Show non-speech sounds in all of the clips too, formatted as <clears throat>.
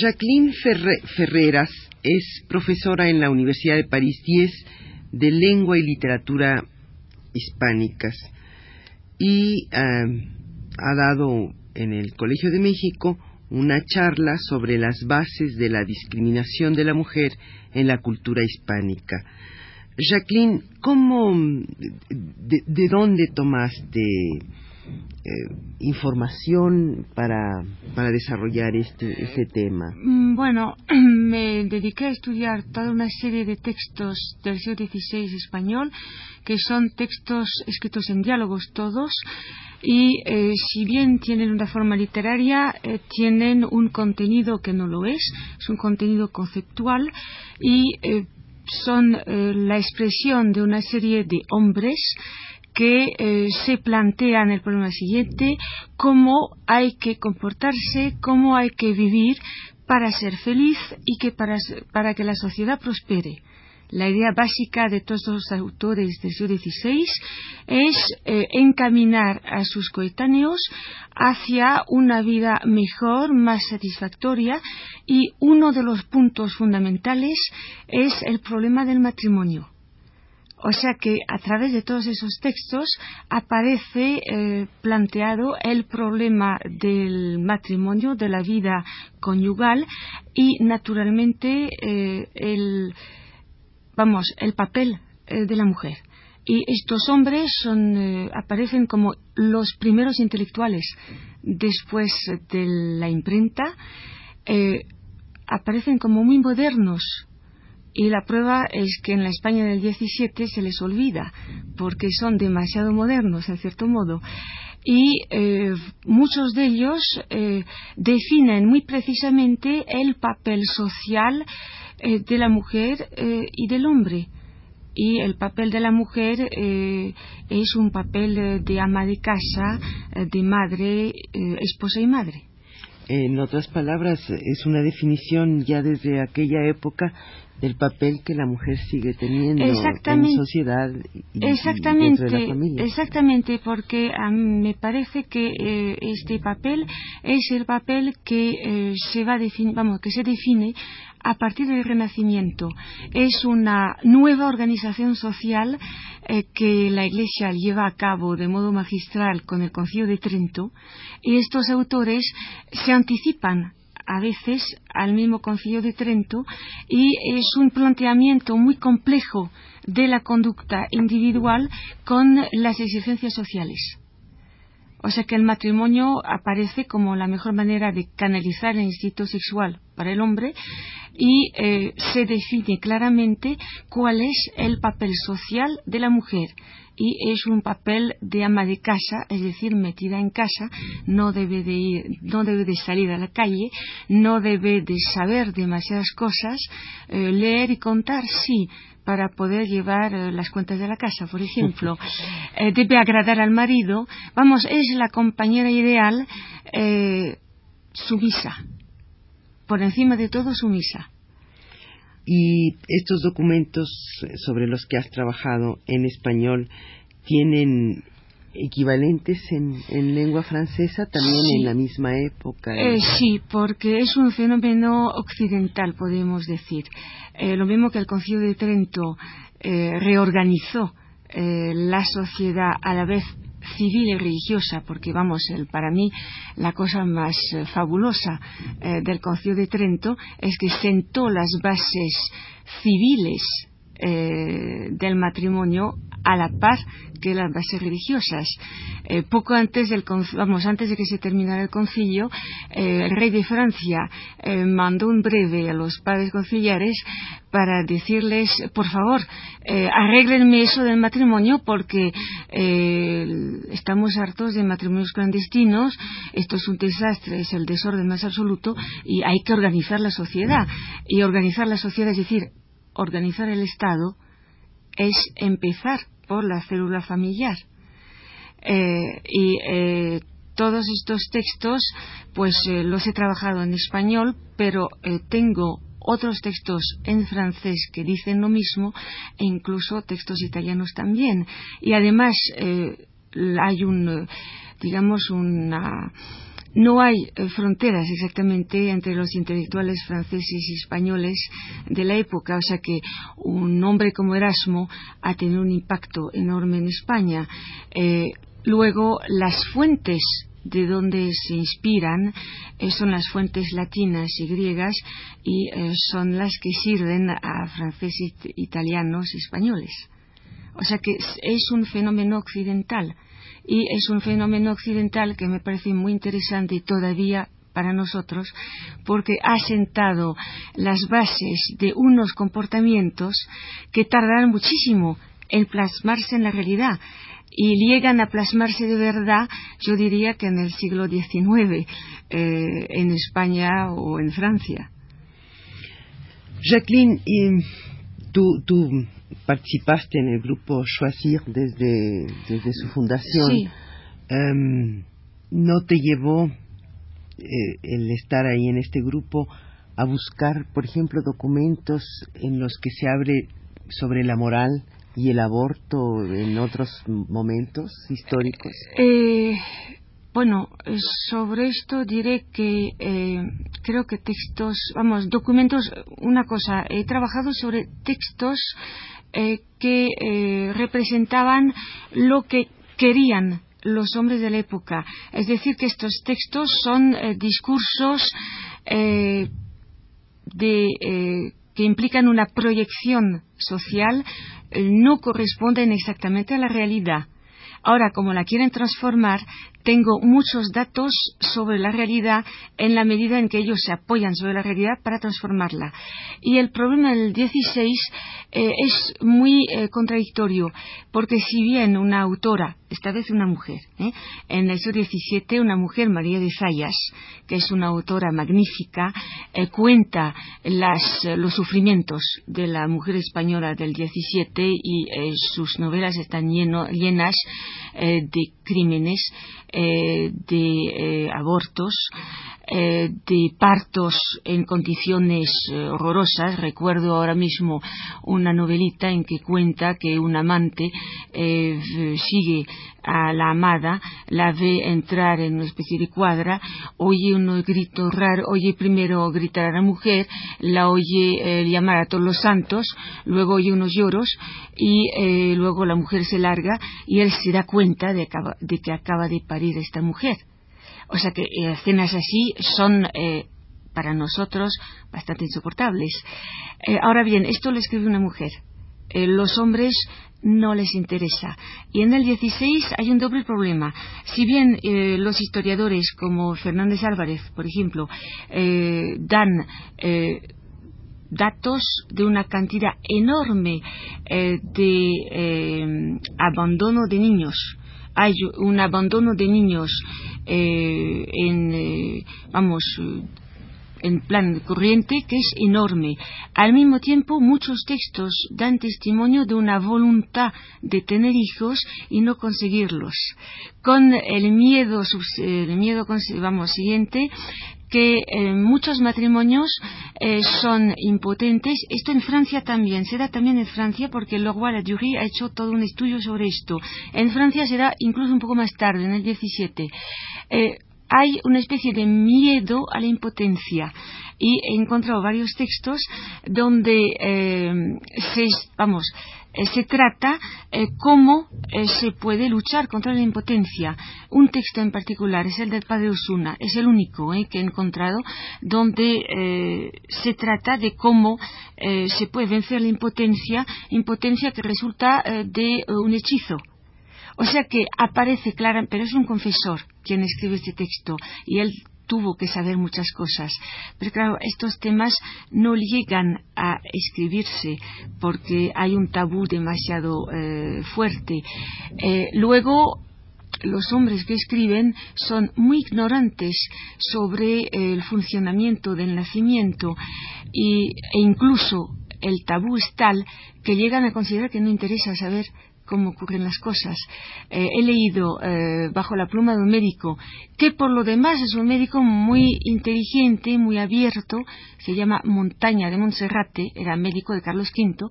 Jacqueline Ferreras es profesora en la Universidad de París 10 de Lengua y Literatura Hispánicas y eh, ha dado en el Colegio de México una charla sobre las bases de la discriminación de la mujer en la cultura hispánica. Jacqueline, ¿cómo, de dónde tomaste eh, información para, para desarrollar este, este tema? Mm, bueno, <clears throat> me dediqué a estudiar toda una serie de textos del siglo XVI español, que son textos escritos en diálogos todos, y eh, si bien tienen una forma literaria, eh, tienen un contenido que no lo es, es un contenido conceptual y son la expresión de una serie de hombres que eh, se plantean el problema siguiente, cómo hay que comportarse, cómo hay que vivir para ser feliz y que para, que la sociedad prospere. La idea básica de todos los autores del siglo XVI es eh, encaminar a sus coetáneos hacia una vida mejor, más satisfactoria y uno de los puntos fundamentales es el problema del matrimonio. O sea que a través de todos esos textos aparece eh, planteado el problema del matrimonio, de la vida conyugal y naturalmente eh, el, vamos, el papel eh, de la mujer. Y estos hombres aparecen como los primeros intelectuales después de la imprenta, aparecen como muy modernos y la prueba es que en la España del 17 se les olvida, porque son demasiado modernos, en cierto modo. Y eh, muchos de ellos eh, definen muy precisamente el papel social eh, de la mujer y del hombre. Y el papel de la mujer es un papel de ama de casa, de madre, esposa y madre. En otras palabras, es una definición ya desde aquella época del papel que la mujer sigue teniendo en sociedad y, exactamente, dentro de la familia. Exactamente, porque me parece que eh, este papel es el papel que eh, se va vamos, que se define a partir del Renacimiento. Es una nueva organización social eh, que la Iglesia lleva a cabo de modo magistral con el Concilio de Trento y estos autores se anticipan a veces al mismo Concilio de Trento y es un planteamiento muy complejo de la conducta individual con las exigencias sociales. O sea que el matrimonio aparece como la mejor manera de canalizar el instinto sexual para el hombre y eh, se define claramente cuál es el papel social de la mujer. Y es un papel de ama de casa, es decir, metida en casa, no debe de ir, no debe de salir a la calle, no debe de saber demasiadas cosas, eh, leer y contar sí, para poder llevar eh, las cuentas de la casa, por ejemplo. Eh, debe agradar al marido. Vamos, es la compañera ideal sumisa. Por encima de todo, sumisa. Y estos documentos sobre los que has trabajado en español tienen equivalentes en, lengua francesa también en la misma época. Eh, sí, porque es un fenómeno occidental, podemos decir. Eh, lo mismo que el Concilio de Trento eh, reorganizó la sociedad a la vez civil y religiosa, porque vamos, para mí la cosa más fabulosa del Concilio de Trento es que sentó las bases civiles del matrimonio a la par que las bases religiosas. Eh, poco antes del vamos, antes de que se terminara el concilio, eh, el rey de Francia eh, mandó un breve a los padres conciliares para decirles, por favor, arréglenme eso del matrimonio porque estamos hartos de matrimonios clandestinos, esto es un desastre, es el desorden más absoluto y hay que organizar la sociedad. Y organizar la sociedad, es decir, organizar el Estado, es empezar por la célula familiar. Eh, y eh, todos estos textos, pues eh, los he trabajado en español, pero tengo otros textos en francés que dicen lo mismo e incluso textos italianos también. Y además hay un, digamos, una no hay eh, fronteras exactamente entre los intelectuales franceses y españoles de la época, o sea que un hombre como Erasmo ha tenido un impacto enorme en España. Eh, luego, las fuentes de donde se inspiran eh, son las fuentes latinas y griegas y son las que sirven a franceses, italianos españoles. O sea que es un fenómeno occidental y es un fenómeno occidental que me parece muy interesante todavía para nosotros porque ha sentado las bases de unos comportamientos que tardarán muchísimo en plasmarse en la realidad y llegan a plasmarse de verdad, yo diría que en el siglo XIX, eh, en España o en Francia. Jacqueline, tú, tú participaste en el grupo Choisir desde, desde su fundación. Sí. Em, ¿No te llevó eh, el estar ahí en este grupo a buscar, por ejemplo, documentos en los que se abre sobre la moral y el aborto en otros momentos históricos? Eh, bueno, sobre esto diré que eh, creo que textos, vamos, documentos, una cosa, he trabajado sobre textos eh, que eh, representaban lo que querían los hombres de la época. Es decir, que estos textos son eh, discursos que implican una proyección social, no corresponden exactamente a la realidad. Ahora, como la quieren transformar, tengo muchos datos sobre la realidad en la medida en que ellos se apoyan sobre la realidad para transformarla. Y el problema del 16 eh, es muy eh, contradictorio, porque si bien una autora, esta vez una mujer, ¿eh? en el siglo XVII una mujer, María de Zayas, que es una autora magnífica, cuenta los sufrimientos de la mujer española del XVII y sus novelas están llenas de crímenes eh, de eh, abortos, eh, de partos en condiciones horrorosas. Recuerdo ahora mismo una novelita en que cuenta que un amante sigue a la amada, la ve entrar en una especie de cuadra, oye unos gritos raros, oye primero gritar a la mujer, la oye llamar a todos los santos, luego oye unos lloros y luego la mujer se larga y él se da cuenta de, de que acaba de parir esta mujer. O sea que eh, escenas así son eh, para nosotros bastante insoportables. Eh, ahora bien, esto lo escribe una mujer. los hombres no les interesa. Y en el 16 hay un doble problema. Si bien los historiadores como Fernández Álvarez, por ejemplo, dan datos de una cantidad enorme de abandono de niños hay un abandono de niños eh, en, eh, vamos, en plan corriente que es enorme. Al mismo tiempo, muchos textos dan testimonio de una voluntad de tener hijos y no conseguirlos. Con el miedo, el miedo vamos, siguiente, que eh, muchos matrimonios eh, son impotentes. Esto en Francia también, se da también en Francia porque Leroy Ladurie ha hecho todo un estudio sobre esto. En Francia se da incluso un poco más tarde, en el 17. Eh, hay una especie de miedo a la impotencia. Y he encontrado varios textos donde eh, se, vamos, eh, se trata eh, cómo eh, se puede luchar contra la impotencia. Un texto en particular es el del padre Osuna, es el único que he encontrado donde se trata de cómo se puede vencer la impotencia, impotencia que resulta de un hechizo. O sea que aparece clara, pero es un confesor quien escribe este texto y él tuvo que saber muchas cosas. Pero claro, estos temas no llegan a escribirse porque hay un tabú demasiado eh, fuerte. Eh, luego, los hombres que escriben son muy ignorantes sobre el funcionamiento del nacimiento y, e incluso el tabú es tal que llegan a considerar que no interesa saber cómo ocurren las cosas. Eh, he leído eh, bajo la pluma de un médico que por lo demás es un médico muy inteligente, muy abierto, se llama Montaña de Monserrate, era médico de Carlos V,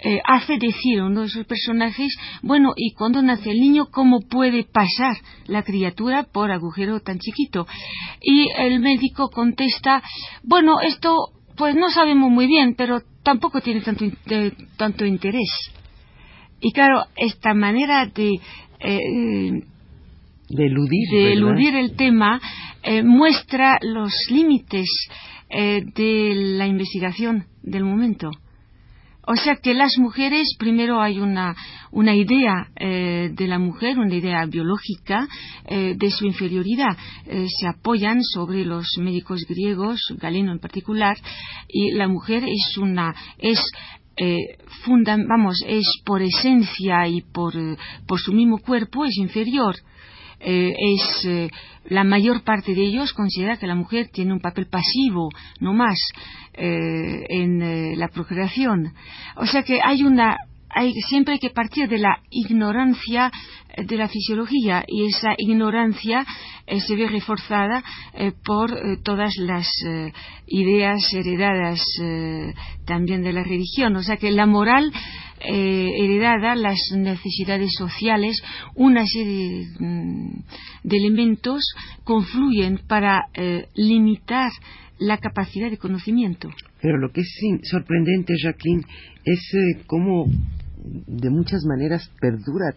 eh, hace decir a uno de sus personajes, bueno, ¿y cuando nace el niño cómo puede pasar la criatura por agujero tan chiquito? Y el médico contesta, bueno, esto pues no sabemos muy bien, pero tampoco tiene tanto, tanto interés. Y claro, esta manera de, eh, de eludir, el tema eh, muestra los límites eh, de la investigación del momento. O sea que las mujeres, primero hay una, una idea de la mujer, una idea biológica de su inferioridad. se apoyan sobre los médicos griegos, Galeno en particular, y la mujer es una, es eh, vamos, es por esencia y por, eh, por su mismo cuerpo, es inferior. Eh, es eh, la mayor parte de ellos considera que la mujer tiene un papel pasivo, no más, en la procreación. O sea que hay una siempre hay que partir de la ignorancia eh, de la fisiología y esa ignorancia eh, se ve reforzada eh, por todas las ideas heredadas también de la religión. O sea que la moral heredada, las necesidades sociales, una serie mm, de, elementos confluyen para limitar la capacidad de conocimiento. Pero lo que es sorprendente, Jacqueline, es cómo de muchas maneras perdura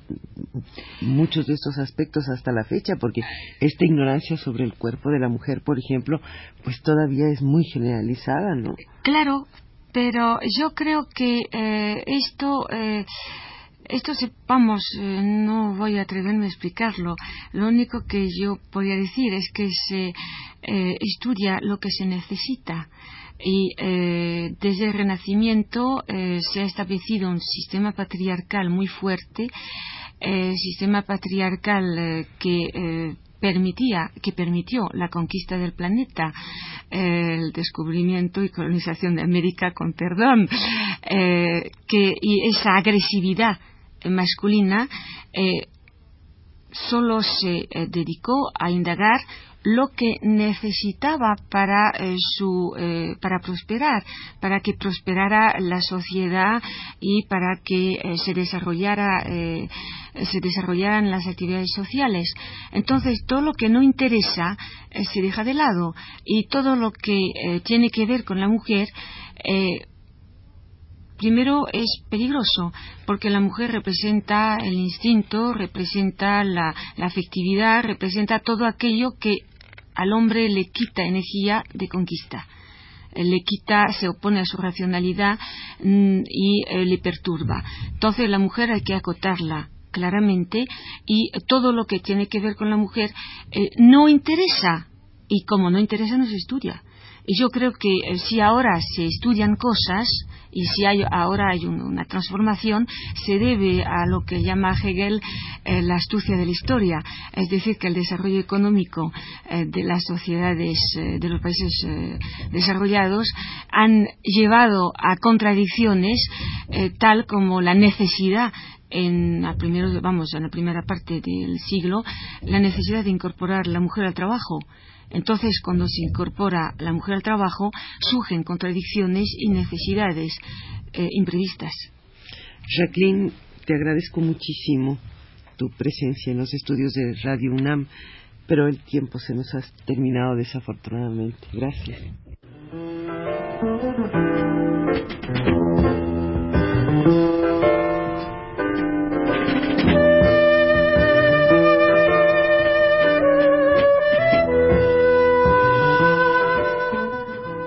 muchos de estos aspectos hasta la fecha, porque esta ignorancia sobre el cuerpo de la mujer, por ejemplo, pues todavía es muy generalizada, ¿no? Claro, pero yo creo que eh, esto. Eh, esto vamos, eh, no voy a atreverme a explicarlo. Lo único que yo podría decir es que se estudia lo que se necesita y eh, desde el Renacimiento eh, se ha establecido un sistema patriarcal muy fuerte, eh, sistema patriarcal que permitía, que permitió la conquista del planeta, el descubrimiento y colonización de América, con perdón, que, y esa agresividad masculina solo se dedicó a indagar lo que necesitaba para eh, su eh, para prosperar para que prosperara la sociedad y para que eh, se desarrollara se desarrollaran las actividades sociales. Entonces todo lo que no interesa se deja de lado y todo lo que tiene que ver con la mujer Primero es peligroso porque la mujer representa el instinto, representa la, afectividad, representa todo aquello que al hombre le quita energía de conquista le quita, se opone a su racionalidad mm, y eh, le perturba. Entonces la mujer hay que acotarla claramente y todo lo que tiene que ver con la mujer eh, no interesa y como no interesa no se estudia. Y yo creo que eh, si ahora se estudian cosas y si hay, ahora hay una transformación, se debe a lo que llama Hegel eh, la astucia de la historia, es decir, que el desarrollo económico eh, de las sociedades de los países desarrollados han llevado a contradicciones tal como la necesidad en la, vamos, en la primera parte del siglo la necesidad de incorporar la mujer al trabajo entonces, cuando se incorpora la mujer al trabajo, surgen contradicciones y necesidades eh, imprevistas. Jacqueline, te agradezco muchísimo tu presencia en los estudios de Radio UNAM, pero el tiempo se nos ha terminado desafortunadamente. Gracias.